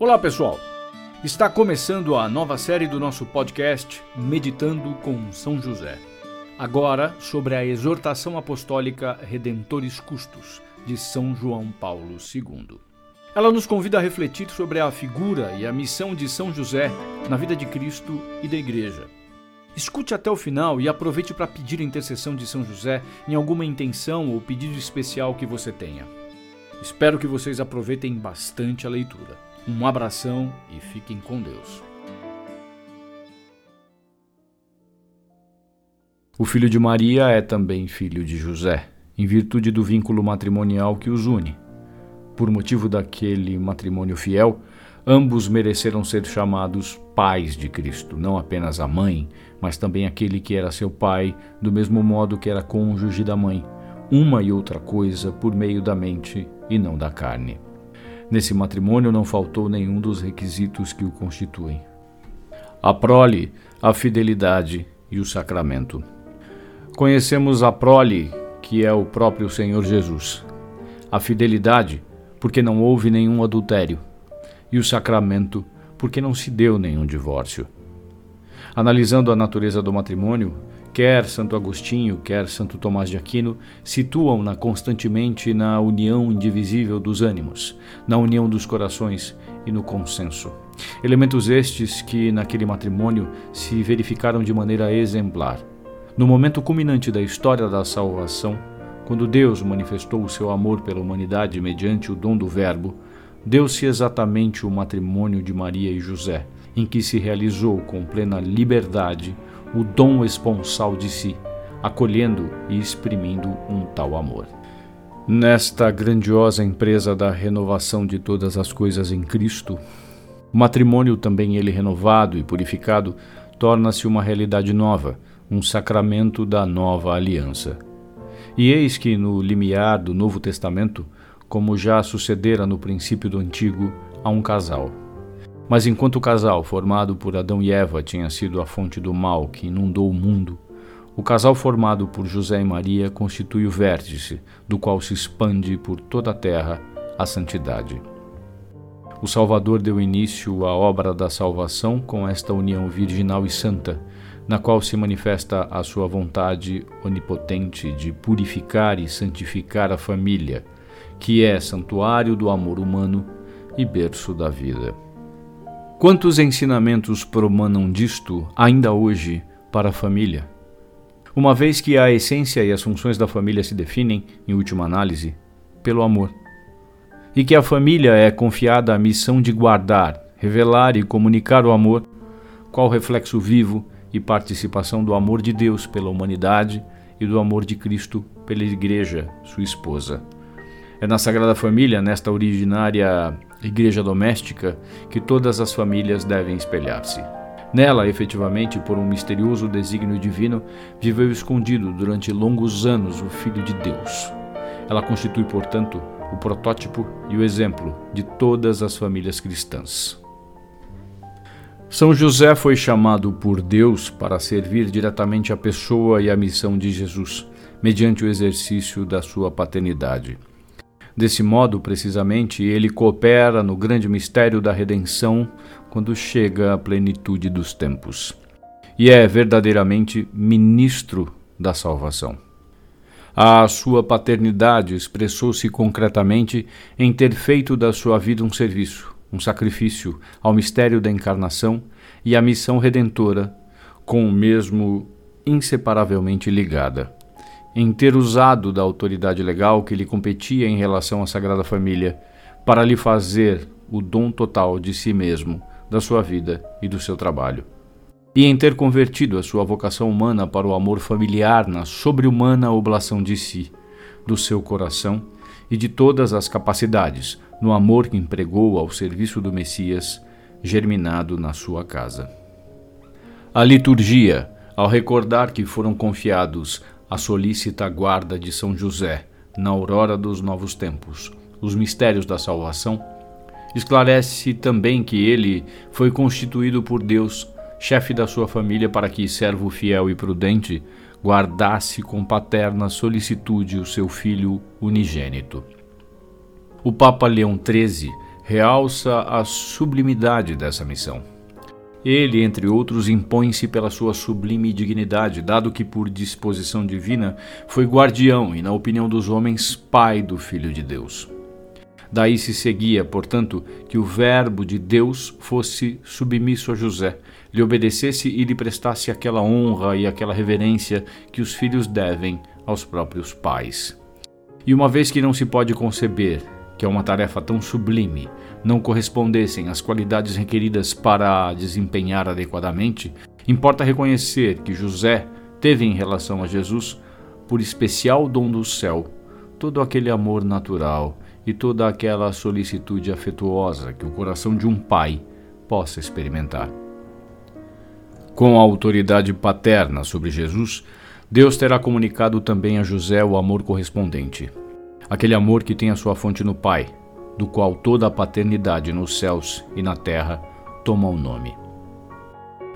Olá, pessoal! Está começando a nova série do nosso podcast Meditando com São José. Agora sobre a exortação apostólica Redentores Custos, de São João Paulo II. Ela nos convida a refletir sobre a figura e a missão de São José na vida de Cristo e da Igreja. Escute até o final e aproveite para pedir a intercessão de São José em alguma intenção ou pedido especial que você tenha. Espero que vocês aproveitem bastante a leitura. Um abração e fiquem com Deus. O filho de Maria é também filho de José, em virtude do vínculo matrimonial que os une. Por motivo daquele matrimônio fiel, ambos mereceram ser chamados pais de Cristo, não apenas a mãe, mas também aquele que era seu pai, do mesmo modo que era cônjuge da mãe, uma e outra coisa por meio da mente e não da carne. Nesse matrimônio não faltou nenhum dos requisitos que o constituem: a prole, a fidelidade e o sacramento. Conhecemos a prole, que é o próprio Senhor Jesus, a fidelidade, porque não houve nenhum adultério, e o sacramento, porque não se deu nenhum divórcio. Analisando a natureza do matrimônio, Quer Santo Agostinho, quer Santo Tomás de Aquino situam-na constantemente na união indivisível dos ânimos, na união dos corações e no consenso. Elementos estes que, naquele matrimônio, se verificaram de maneira exemplar. No momento culminante da história da salvação, quando Deus manifestou o seu amor pela humanidade mediante o dom do Verbo, deu-se exatamente o matrimônio de Maria e José, em que se realizou com plena liberdade o dom esponsal de si, acolhendo e exprimindo um tal amor. Nesta grandiosa empresa da renovação de todas as coisas em Cristo, o matrimônio, também ele renovado e purificado, torna-se uma realidade nova, um sacramento da nova aliança. E eis que no limiar do Novo Testamento, como já sucedera no princípio do Antigo, há um casal mas enquanto o casal, formado por Adão e Eva, tinha sido a fonte do mal que inundou o mundo, o casal formado por José e Maria constitui o vértice, do qual se expande por toda a terra a santidade. O Salvador deu início à obra da salvação com esta união virginal e santa, na qual se manifesta a sua vontade onipotente de purificar e santificar a família, que é santuário do amor humano e berço da vida. Quantos ensinamentos promanam disto ainda hoje para a família? Uma vez que a essência e as funções da família se definem, em última análise, pelo amor. E que a família é confiada a missão de guardar, revelar e comunicar o amor, qual reflexo vivo e participação do amor de Deus pela humanidade e do amor de Cristo pela Igreja, sua esposa. É na Sagrada Família, nesta originária igreja doméstica, que todas as famílias devem espelhar-se. Nela, efetivamente, por um misterioso desígnio divino, viveu escondido durante longos anos o Filho de Deus. Ela constitui, portanto, o protótipo e o exemplo de todas as famílias cristãs. São José foi chamado por Deus para servir diretamente a pessoa e a missão de Jesus, mediante o exercício da sua paternidade. Desse modo, precisamente, ele coopera no grande mistério da redenção quando chega à plenitude dos tempos. E é verdadeiramente ministro da salvação. A sua paternidade expressou-se concretamente em ter feito da sua vida um serviço, um sacrifício ao mistério da encarnação e à missão redentora, com o mesmo inseparavelmente ligada em ter usado da autoridade legal que lhe competia em relação à Sagrada Família para lhe fazer o dom total de si mesmo, da sua vida e do seu trabalho. E em ter convertido a sua vocação humana para o amor familiar na sobre-humana oblação de si, do seu coração e de todas as capacidades, no amor que empregou ao serviço do Messias, germinado na sua casa. A liturgia, ao recordar que foram confiados a solícita guarda de São José, na aurora dos novos tempos, os mistérios da salvação, esclarece também que ele foi constituído por Deus, chefe da sua família, para que, servo fiel e prudente, guardasse com paterna solicitude o seu filho unigênito. O Papa Leão XIII realça a sublimidade dessa missão. Ele, entre outros, impõe-se pela sua sublime dignidade, dado que, por disposição divina, foi guardião e, na opinião dos homens, pai do Filho de Deus. Daí se seguia, portanto, que o Verbo de Deus fosse submisso a José, lhe obedecesse e lhe prestasse aquela honra e aquela reverência que os filhos devem aos próprios pais. E uma vez que não se pode conceber que é uma tarefa tão sublime, não correspondessem às qualidades requeridas para desempenhar adequadamente, importa reconhecer que José teve em relação a Jesus, por especial dom do céu, todo aquele amor natural e toda aquela solicitude afetuosa que o coração de um pai possa experimentar. Com a autoridade paterna sobre Jesus, Deus terá comunicado também a José o amor correspondente aquele amor que tem a sua fonte no Pai, do qual toda a paternidade nos céus e na terra toma o nome.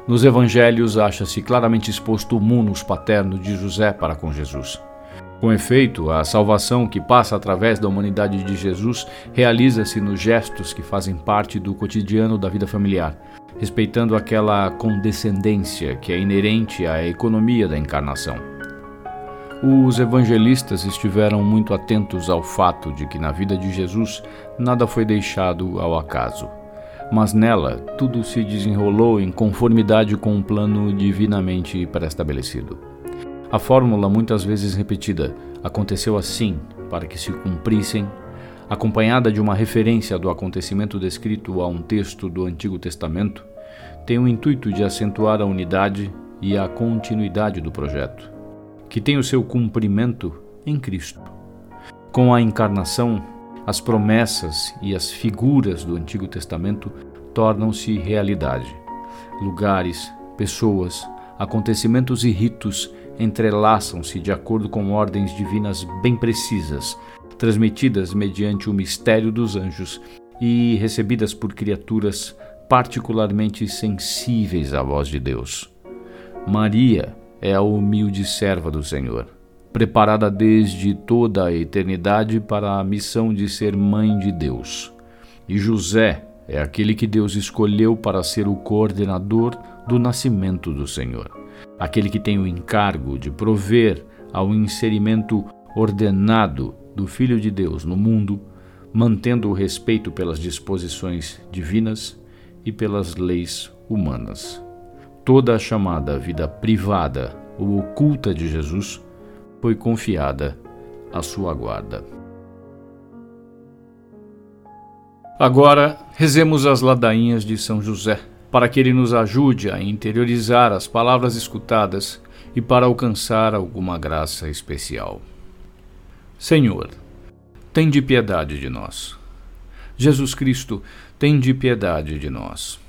Nos evangelhos acha-se claramente exposto o munus paterno de José para com Jesus. Com efeito, a salvação que passa através da humanidade de Jesus realiza-se nos gestos que fazem parte do cotidiano da vida familiar, respeitando aquela condescendência que é inerente à economia da encarnação. Os evangelistas estiveram muito atentos ao fato de que na vida de Jesus nada foi deixado ao acaso, mas nela tudo se desenrolou em conformidade com um plano divinamente pré-estabelecido. A fórmula, muitas vezes repetida, aconteceu assim para que se cumprissem, acompanhada de uma referência do acontecimento descrito a um texto do Antigo Testamento, tem o intuito de acentuar a unidade e a continuidade do projeto que tem o seu cumprimento em Cristo. Com a encarnação, as promessas e as figuras do Antigo Testamento tornam-se realidade. Lugares, pessoas, acontecimentos e ritos entrelaçam-se de acordo com ordens divinas bem precisas, transmitidas mediante o mistério dos anjos e recebidas por criaturas particularmente sensíveis à voz de Deus. Maria é a humilde serva do Senhor, preparada desde toda a eternidade para a missão de ser mãe de Deus. E José é aquele que Deus escolheu para ser o coordenador do nascimento do Senhor, aquele que tem o encargo de prover ao inserimento ordenado do Filho de Deus no mundo, mantendo o respeito pelas disposições divinas e pelas leis humanas toda a chamada vida privada ou oculta de Jesus foi confiada à sua guarda. Agora, rezemos as ladainhas de São José, para que ele nos ajude a interiorizar as palavras escutadas e para alcançar alguma graça especial. Senhor, tem de piedade de nós. Jesus Cristo, tem de piedade de nós.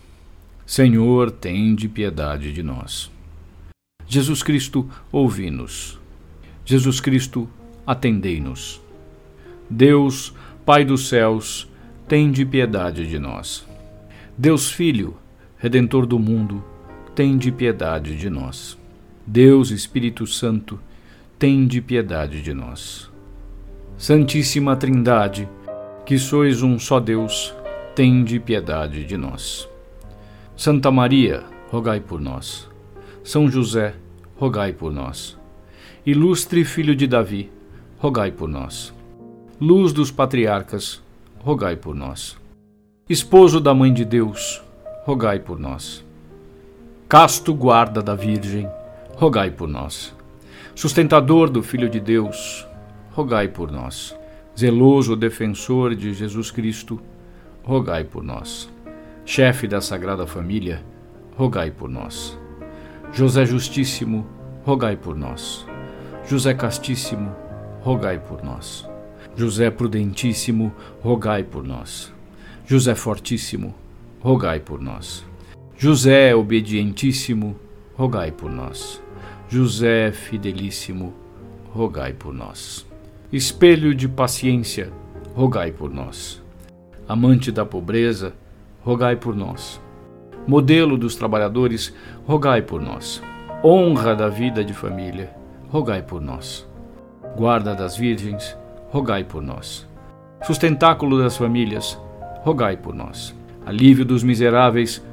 Senhor, tende piedade de nós. Jesus Cristo, ouvi-nos. Jesus Cristo, atendei-nos. Deus, Pai dos céus, tende piedade de nós. Deus Filho, Redentor do mundo, tende piedade de nós. Deus Espírito Santo, tende piedade de nós. Santíssima Trindade, que sois um só Deus, tende piedade de nós. Santa Maria, rogai por nós. São José, rogai por nós. Ilustre Filho de Davi, rogai por nós. Luz dos patriarcas, rogai por nós. Esposo da Mãe de Deus, rogai por nós. Casto guarda da Virgem, rogai por nós. Sustentador do Filho de Deus, rogai por nós. Zeloso defensor de Jesus Cristo, rogai por nós chefe da Sagrada Família, rogai por nós. José Justíssimo, rogai por nós. José Castíssimo, rogai por nós. José Prudentíssimo, rogai por nós. José Fortíssimo, rogai por nós. José Obedientíssimo, rogai por nós. José Fidelíssimo, rogai por nós. Espelho de paciência, rogai por nós. Amante da pobreza, rogai por nós. Modelo dos trabalhadores, rogai por nós. Honra da vida de família, rogai por nós. Guarda das virgens, rogai por nós. Sustentáculo das famílias, rogai por nós. Alívio dos miseráveis,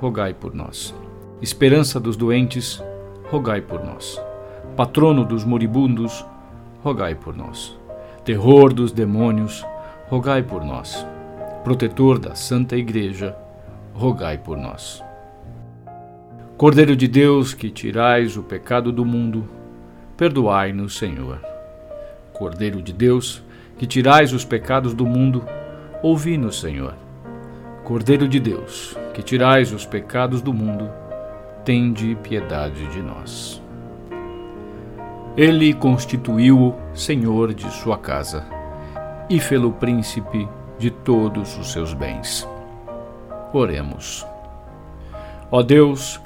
rogai por nós. Esperança dos doentes, rogai por nós. Patrono dos moribundos, rogai por nós. Terror dos demônios, rogai por nós. Protetor da Santa Igreja, rogai por nós. Cordeiro de Deus, que tirais o pecado do mundo, perdoai-nos, Senhor. Cordeiro de Deus, que tirais os pecados do mundo, ouvi-nos, Senhor. Cordeiro de Deus, que tirais os pecados do mundo, tende piedade de nós. Ele constituiu-o senhor de sua casa e fê-lo príncipe de todos os seus bens. Oremos. Ó Deus,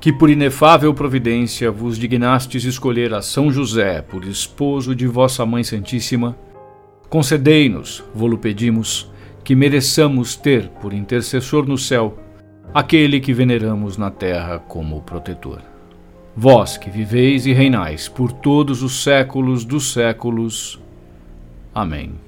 que por inefável providência vos dignastes escolher a São José por esposo de vossa Mãe Santíssima, concedei-nos, vô-lo pedimos, que mereçamos ter por intercessor no céu aquele que veneramos na terra como protetor. Vós que viveis e reinais por todos os séculos dos séculos. Amém.